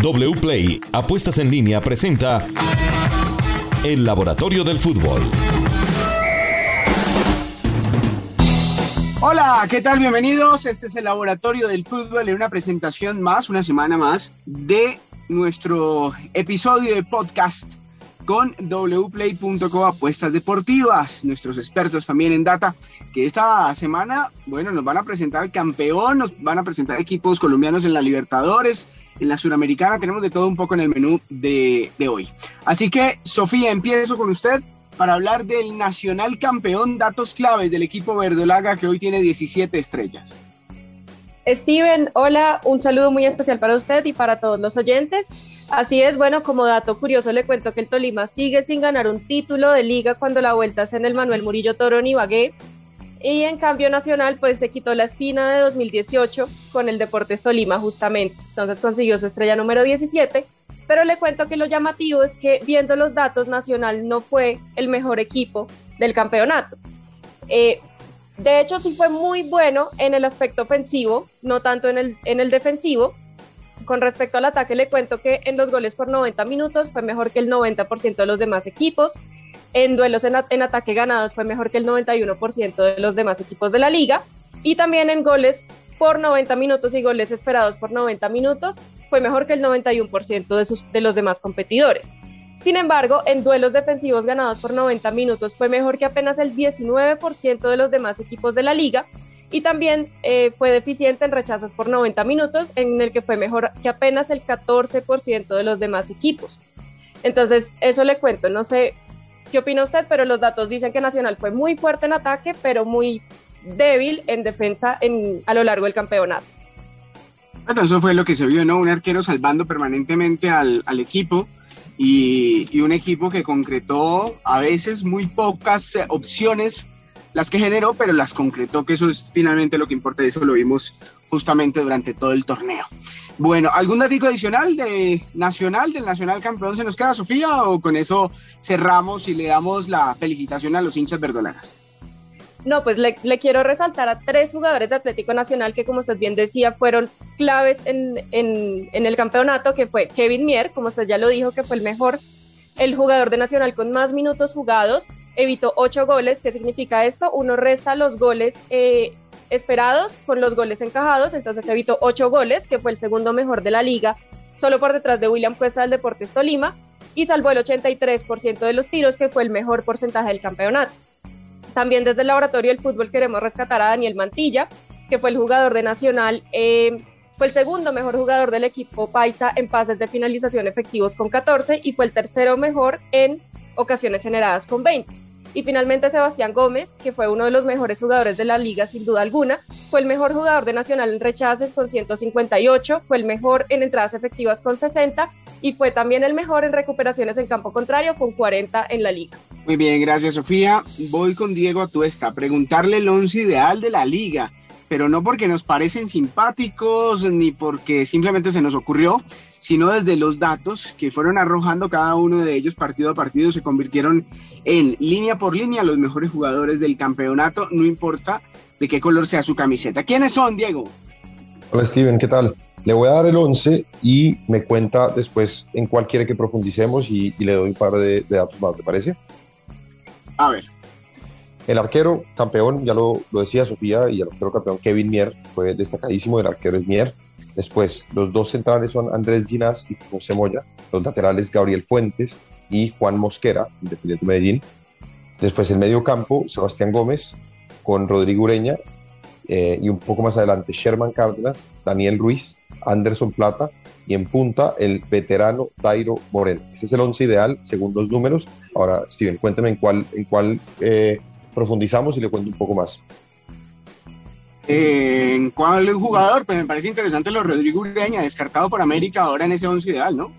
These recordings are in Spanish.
WPLAY Apuestas en línea presenta El Laboratorio del Fútbol. Hola, ¿qué tal? Bienvenidos. Este es el Laboratorio del Fútbol en una presentación más, una semana más, de nuestro episodio de podcast con wplay.co apuestas deportivas, nuestros expertos también en data, que esta semana, bueno, nos van a presentar el campeón, nos van a presentar equipos colombianos en la Libertadores, en la Suramericana, tenemos de todo un poco en el menú de, hoy. Así que, Sofía, empiezo con usted para hablar del nacional campeón, datos claves del equipo verdolaga que hoy tiene 17 estrellas. Steven, hola, un saludo muy especial para usted y para todos los oyentes. Así es, bueno, como dato curioso le cuento que el Tolima sigue sin ganar un título de liga cuando la vuelta es en el Manuel Murillo Toro en Ibagué. Y en cambio Nacional pues se quitó la espina de 2018 con el Deportes Tolima justamente. Entonces consiguió su estrella número 17. Pero le cuento que lo llamativo es que viendo los datos Nacional no fue el mejor equipo del campeonato. Eh, de hecho sí fue muy bueno en el aspecto ofensivo, no tanto en el, en el defensivo con respecto al ataque, le cuento que en los goles por 90 minutos fue mejor que el 90% de los demás equipos. En duelos en, ataque ganados fue mejor que el 91% de los demás equipos de la liga. Y también en goles por 90 minutos y goles esperados por 90 minutos fue mejor que el 91% de, sus, de los demás competidores. Sin embargo, en duelos defensivos ganados por 90 minutos fue mejor que apenas el 19% de los demás equipos de la liga y también eh, fue deficiente en rechazos por 90 minutos, en el que fue mejor que apenas el 14% de los demás equipos. Entonces, eso le cuento, no sé qué opina usted, pero los datos dicen que Nacional fue muy fuerte en ataque, pero muy débil en defensa en, a lo largo del campeonato. Bueno, eso fue lo que se vio, ¿no? Un arquero salvando permanentemente al, equipo y un equipo que concretó a veces muy pocas opciones las que generó, pero las concretó, que eso es finalmente lo que importa, eso lo vimos justamente durante todo el torneo. Bueno, ¿algún dato adicional de Nacional, del Nacional campeón se nos queda, Sofía, o con eso cerramos y le damos la felicitación a los hinchas verdolagas? No, pues le, quiero resaltar a tres jugadores de Atlético Nacional que, como usted bien decía, fueron claves en, en, en el campeonato, que fue Kevin Mier, como usted ya lo dijo, que fue el mejor, el jugador de Nacional con más minutos jugados, evitó ocho goles. ¿Qué significa esto? Uno resta los goles eh, esperados con los goles encajados, entonces evitó ocho goles, que fue el segundo mejor de la liga, solo por detrás de William Cuesta del Deportes Tolima, y salvó el 83% de los tiros, que fue el mejor porcentaje del campeonato. También desde el laboratorio del fútbol queremos rescatar a Daniel Mantilla, que fue el jugador de Nacional, eh, fue el segundo mejor jugador del equipo Paisa en pases de finalización efectivos con 14 y fue el tercero mejor en ocasiones generadas con 20. Y finalmente Sebastián Gómez, que fue uno de los mejores jugadores de la liga sin duda alguna, fue el mejor jugador de Nacional en rechaces con 158, fue el mejor en entradas efectivas con 60 y fue también el mejor en recuperaciones en campo contrario con 40 en la liga. Muy bien, gracias Sofía. Voy con Diego Atuesta a preguntarle el once ideal de la liga pero no porque nos parecen simpáticos ni porque simplemente se nos ocurrió, sino desde los datos que fueron arrojando cada uno de ellos partido a partido, se convirtieron en línea por línea los mejores jugadores del campeonato, no importa de qué color sea su camiseta. ¿Quiénes son, Diego? Hola Steven, ¿qué tal? Le voy a dar el 11 y me cuenta después en cuál quiere que profundicemos y, le doy un par de, de datos más, ¿te parece? A ver. El arquero campeón, ya lo, decía Sofía, y el arquero campeón Kevin Mier fue destacadísimo, el arquero es Mier. Después, los dos centrales son Andrés Ginás y José Moya. Los laterales, Gabriel Fuentes y Juan Mosquera, Independiente Medellín. Después, el medio campo, Sebastián Gómez con Rodrigo Ureña. Eh, y un poco más adelante, Sherman Cárdenas, Daniel Ruiz, Anderson Plata y en punta el veterano Dairo Moreno. Ese es el once ideal según los números. Ahora, Steven, cuéntame en cuál, en cuál eh, profundizamos y le cuento un poco más. ¿En cuál jugador? Pues me parece interesante lo Rodrigo Ureña, descartado por América ahora en ese once ideal, ¿no?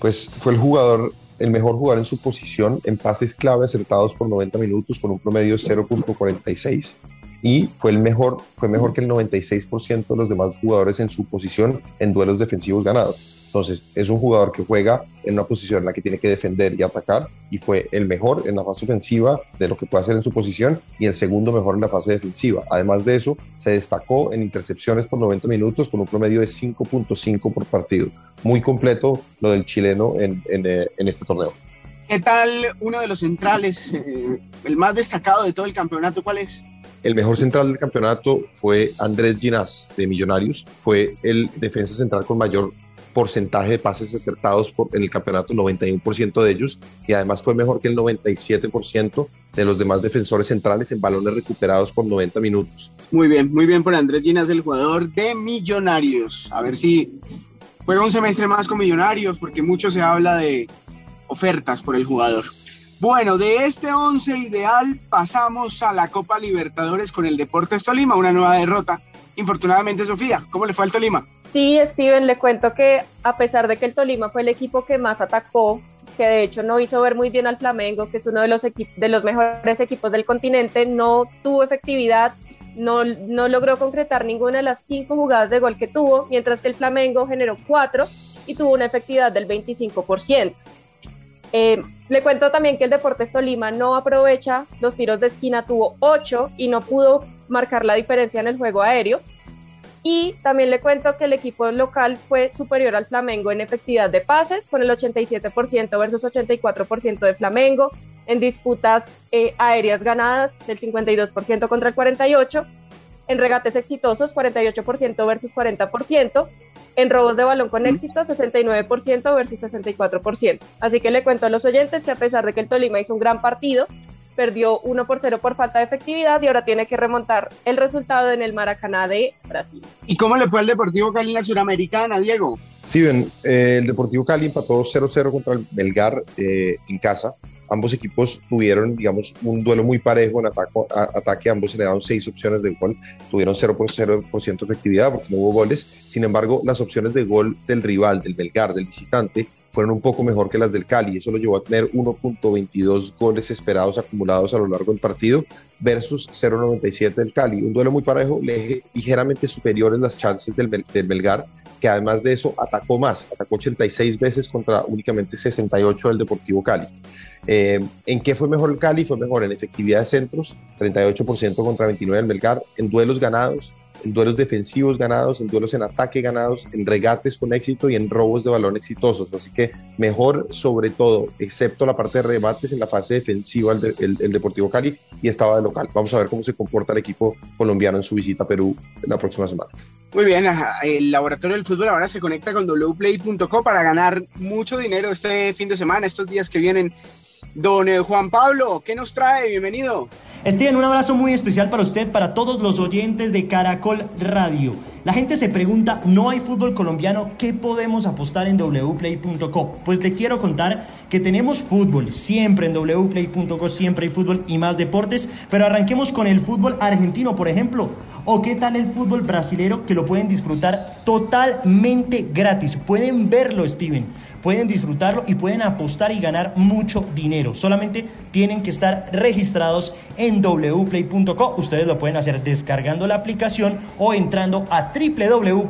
Pues fue el jugador, el mejor jugador en su posición en pases clave acertados por 90 minutos con un promedio 0.46 y fue el mejor, fue mejor que el 96% de los demás jugadores en su posición en duelos defensivos ganados. Entonces, es un jugador que juega en una posición en la que tiene que defender y atacar y fue el mejor en la fase ofensiva de lo que puede hacer en su posición y el segundo mejor en la fase defensiva. Además de eso, se destacó en intercepciones por 90 minutos con un promedio de 5.5 por partido. muy completo lo del chileno en, en, este torneo. ¿Qué tal uno de los centrales, el más destacado de todo el campeonato? ¿Cuál es? El mejor central del campeonato fue Andrés Ginás de Millonarios. Fue el defensa central con mayor porcentaje de pases acertados por, en el campeonato, 91% de ellos, y además fue mejor que el 97% de los demás defensores centrales en balones recuperados por 90 minutos. Muy bien, muy bien por Andrés Ginás, el jugador de Millonarios. A ver si juega un semestre más con Millonarios, porque mucho se habla de ofertas por el jugador. Bueno, de este 11 ideal pasamos a la Copa Libertadores con el Deportes Tolima, una nueva derrota. Infortunadamente, Sofía, ¿cómo le fue al Tolima? Sí, Steven, le cuento que a pesar de que el Tolima fue el equipo que más atacó, que de hecho no hizo ver muy bien al Flamengo, que es uno de los, de los mejores equipos del continente, no tuvo efectividad, no, no logró concretar ninguna de las cinco jugadas de gol que tuvo, mientras que el Flamengo generó cuatro y tuvo una efectividad del 25%. Eh, le cuento también que el Deportes Tolima no aprovecha los tiros de esquina, tuvo 8 y no pudo marcar la diferencia en el juego aéreo. Y también le cuento que el equipo local fue superior al Flamengo en efectividad de pases, con el 87% versus 84% de Flamengo, en disputas eh, aéreas ganadas del 52% contra el 48%, en regates exitosos 48% versus 40%, en robos de balón con éxito, 69% versus 64%. Así que le cuento a los oyentes que a pesar de que el Tolima hizo un gran partido, perdió 1 por 0 por falta de efectividad y ahora tiene que remontar el resultado en el Maracaná de Brasil. ¿Y cómo le fue al Deportivo Cali en la Suramericana, Diego? Sí, bien, eh, el Deportivo Cali empató 0-0 contra el Belgar eh, en casa ambos equipos tuvieron, digamos, un duelo muy parejo en ataque, ambos generaron seis opciones de gol, tuvieron 0% de efectividad porque no hubo goles, sin embargo, las opciones de gol del rival, del Belgar, del visitante, fueron un poco mejor que las del Cali, eso lo llevó a tener 1.22 goles esperados acumulados a lo largo del partido versus 0.97 del Cali, un duelo muy parejo, ligeramente superiores las chances del, del Belgar, que además de eso atacó más, atacó 86 veces contra únicamente 68 del Deportivo Cali. Eh, ¿En qué fue mejor el Cali? Fue mejor en efectividad de centros, 38% contra 29 del Melgar, en duelos ganados, en duelos defensivos ganados, en duelos en ataque ganados, en regates con éxito y en robos de balón exitosos. Así que mejor sobre todo, excepto la parte de rebates en la fase defensiva el, el, Deportivo Cali y estaba de local. Vamos a ver cómo se comporta el equipo colombiano en su visita a Perú la próxima semana. Muy bien, el Laboratorio del Fútbol ahora se conecta con wplay.co para ganar mucho dinero este fin de semana, estos días que vienen Don eh, Juan Pablo, ¿qué nos trae? Bienvenido. Steven, un abrazo muy especial para usted, para todos los oyentes de Caracol Radio. La gente se pregunta, ¿no hay fútbol colombiano? ¿Qué podemos apostar en wplay.co? Pues le quiero contar que tenemos fútbol, siempre en wplay.co, siempre hay fútbol y más deportes, pero arranquemos con el fútbol argentino, por ejemplo. ¿O qué tal el fútbol brasilero que lo pueden disfrutar totalmente gratis? Pueden verlo, Steven pueden disfrutarlo y pueden apostar y ganar mucho dinero. Solamente tienen que estar registrados en wplay.co. Ustedes lo pueden hacer descargando la aplicación o entrando a www.wplay.co.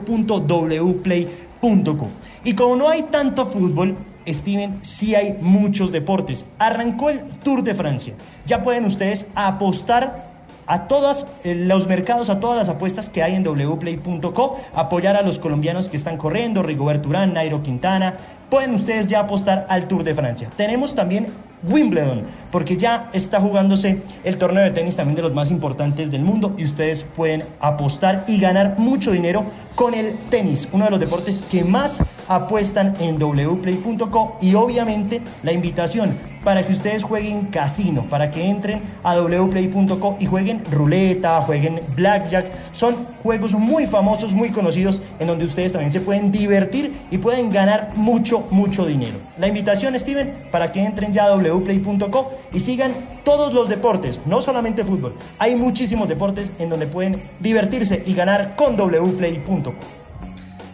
Y como no hay tanto fútbol, Steven, sí hay muchos deportes. Arrancó el Tour de Francia. Ya pueden ustedes apostar a todos eh, los mercados, a todas las apuestas que hay en wplay.co, apoyar a los colombianos que están corriendo, Rigobert Urán, Nairo Quintana, pueden ustedes ya apostar al Tour de Francia. Tenemos también Wimbledon, porque ya está jugándose el torneo de tenis también de los más importantes del mundo y ustedes pueden apostar y ganar mucho dinero con el tenis, uno de los deportes que más apuestan en wplay.co y obviamente la invitación para que ustedes jueguen casino, para que entren a wplay.co y jueguen ruleta, jueguen blackjack. Son juegos muy famosos, muy conocidos, en donde ustedes también se pueden divertir y pueden ganar mucho, mucho dinero. La invitación, Steven, para que entren ya a wplay.co y sigan todos los deportes, no solamente fútbol. Hay muchísimos deportes en donde pueden divertirse y ganar con wplay.co.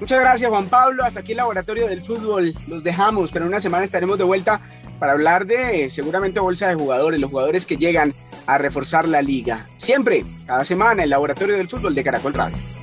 Muchas gracias Juan Pablo, hasta aquí el laboratorio del fútbol, los dejamos, pero en una semana estaremos de vuelta para hablar de seguramente bolsa de jugadores, los jugadores que llegan a reforzar la liga. Siempre, cada semana, el laboratorio del fútbol de Caracol Radio.